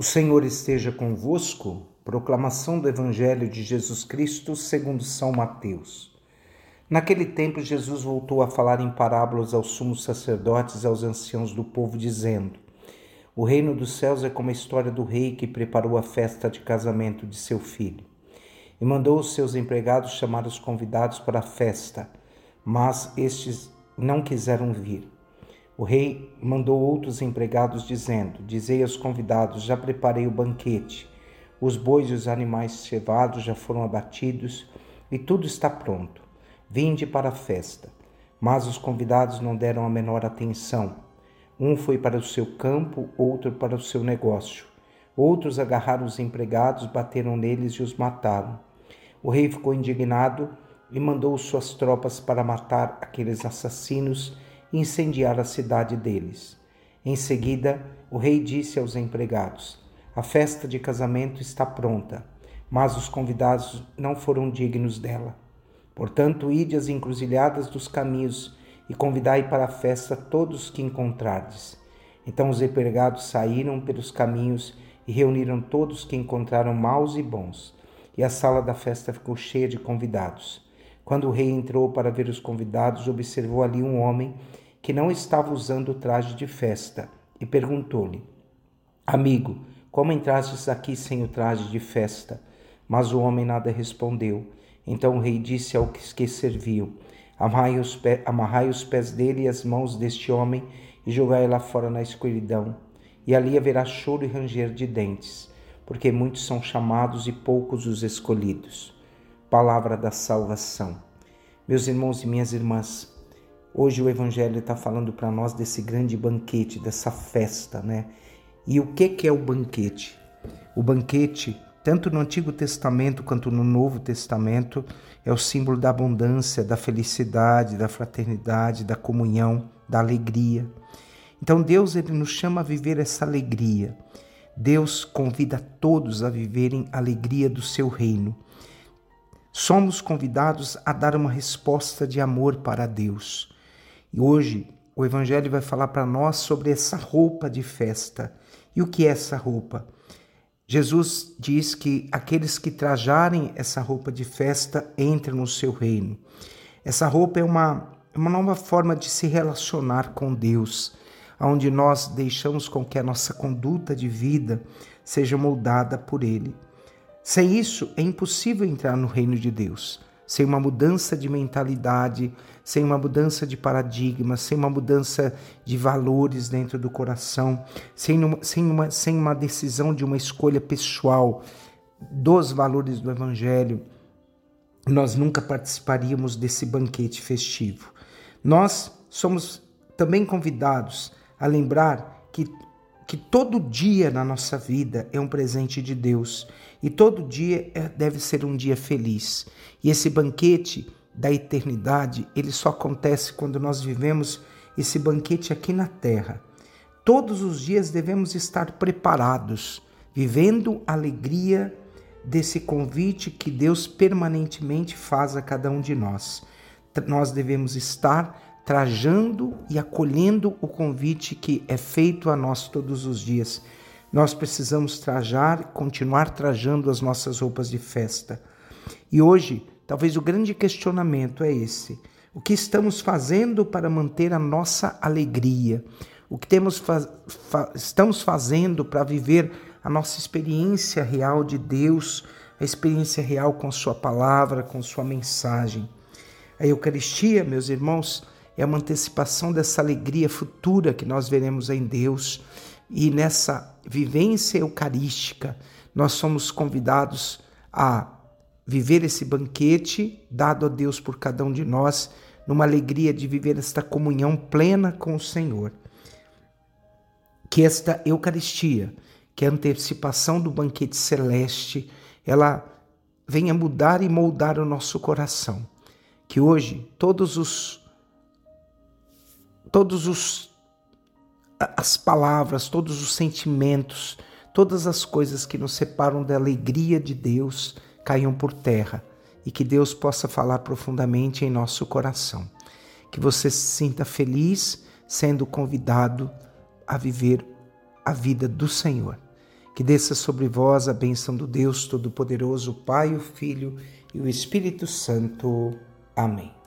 O Senhor esteja convosco. Proclamação do Evangelho de Jesus Cristo segundo São Mateus. Naquele tempo Jesus voltou a falar em parábolas aos sumos sacerdotes e aos anciãos do povo, dizendo: O reino dos céus é como a história do rei que preparou a festa de casamento de seu filho. E mandou os seus empregados chamar os convidados para a festa, mas estes não quiseram vir. O rei mandou outros empregados, dizendo: Dizei aos convidados: Já preparei o banquete. Os bois e os animais cevados já foram abatidos e tudo está pronto. Vinde para a festa. Mas os convidados não deram a menor atenção. Um foi para o seu campo, outro para o seu negócio. Outros agarraram os empregados, bateram neles e os mataram. O rei ficou indignado e mandou suas tropas para matar aqueles assassinos e incendiar a cidade deles. Em seguida, o rei disse aos empregados: A festa de casamento está pronta, mas os convidados não foram dignos dela. Portanto, ide às encruzilhadas dos caminhos e convidai para a festa todos que encontrardes. Então os empregados saíram pelos caminhos e reuniram todos que encontraram maus e bons, e a sala da festa ficou cheia de convidados. Quando o rei entrou para ver os convidados, observou ali um homem que não estava usando o traje de festa e perguntou-lhe: Amigo, como entrastes aqui sem o traje de festa? Mas o homem nada respondeu. Então o rei disse aos que serviam: Amarrai os, pés, amarrai os pés dele e as mãos deste homem e jogai lá fora na escuridão. E ali haverá choro e ranger de dentes, porque muitos são chamados e poucos os escolhidos. Palavra da salvação. Meus irmãos e minhas irmãs, Hoje o Evangelho está falando para nós desse grande banquete, dessa festa, né? E o que, que é o banquete? O banquete, tanto no Antigo Testamento quanto no Novo Testamento, é o símbolo da abundância, da felicidade, da fraternidade, da comunhão, da alegria. Então Deus ele nos chama a viver essa alegria. Deus convida todos a viverem a alegria do seu reino. Somos convidados a dar uma resposta de amor para Deus. E hoje o Evangelho vai falar para nós sobre essa roupa de festa. E o que é essa roupa? Jesus diz que aqueles que trajarem essa roupa de festa entram no seu reino. Essa roupa é uma, uma nova forma de se relacionar com Deus, onde nós deixamos com que a nossa conduta de vida seja moldada por Ele. Sem isso, é impossível entrar no reino de Deus sem uma mudança de mentalidade, sem uma mudança de paradigma, sem uma mudança de valores dentro do coração, sem uma, sem uma, sem uma decisão de uma escolha pessoal dos valores do Evangelho, nós nunca participaríamos desse banquete festivo. Nós somos também convidados a lembrar que que todo dia na nossa vida é um presente de Deus e todo dia é, deve ser um dia feliz. E esse banquete da eternidade, ele só acontece quando nós vivemos esse banquete aqui na terra. Todos os dias devemos estar preparados, vivendo a alegria desse convite que Deus permanentemente faz a cada um de nós. Nós devemos estar trajando e acolhendo o convite que é feito a nós todos os dias. Nós precisamos trajar, continuar trajando as nossas roupas de festa. E hoje, talvez o grande questionamento é esse: o que estamos fazendo para manter a nossa alegria? O que temos fa fa estamos fazendo para viver a nossa experiência real de Deus, a experiência real com Sua palavra, com Sua mensagem? A Eucaristia, meus irmãos, é uma antecipação dessa alegria futura que nós veremos em Deus. E nessa vivência eucarística, nós somos convidados a viver esse banquete dado a Deus por cada um de nós, numa alegria de viver esta comunhão plena com o Senhor. Que esta Eucaristia, que é a antecipação do banquete celeste, ela venha mudar e moldar o nosso coração. Que hoje todos os todos os as palavras, todos os sentimentos, todas as coisas que nos separam da alegria de Deus caiam por terra e que Deus possa falar profundamente em nosso coração. Que você se sinta feliz sendo convidado a viver a vida do Senhor. Que desça sobre vós a bênção do Deus Todo-Poderoso, Pai, o Filho e o Espírito Santo. Amém.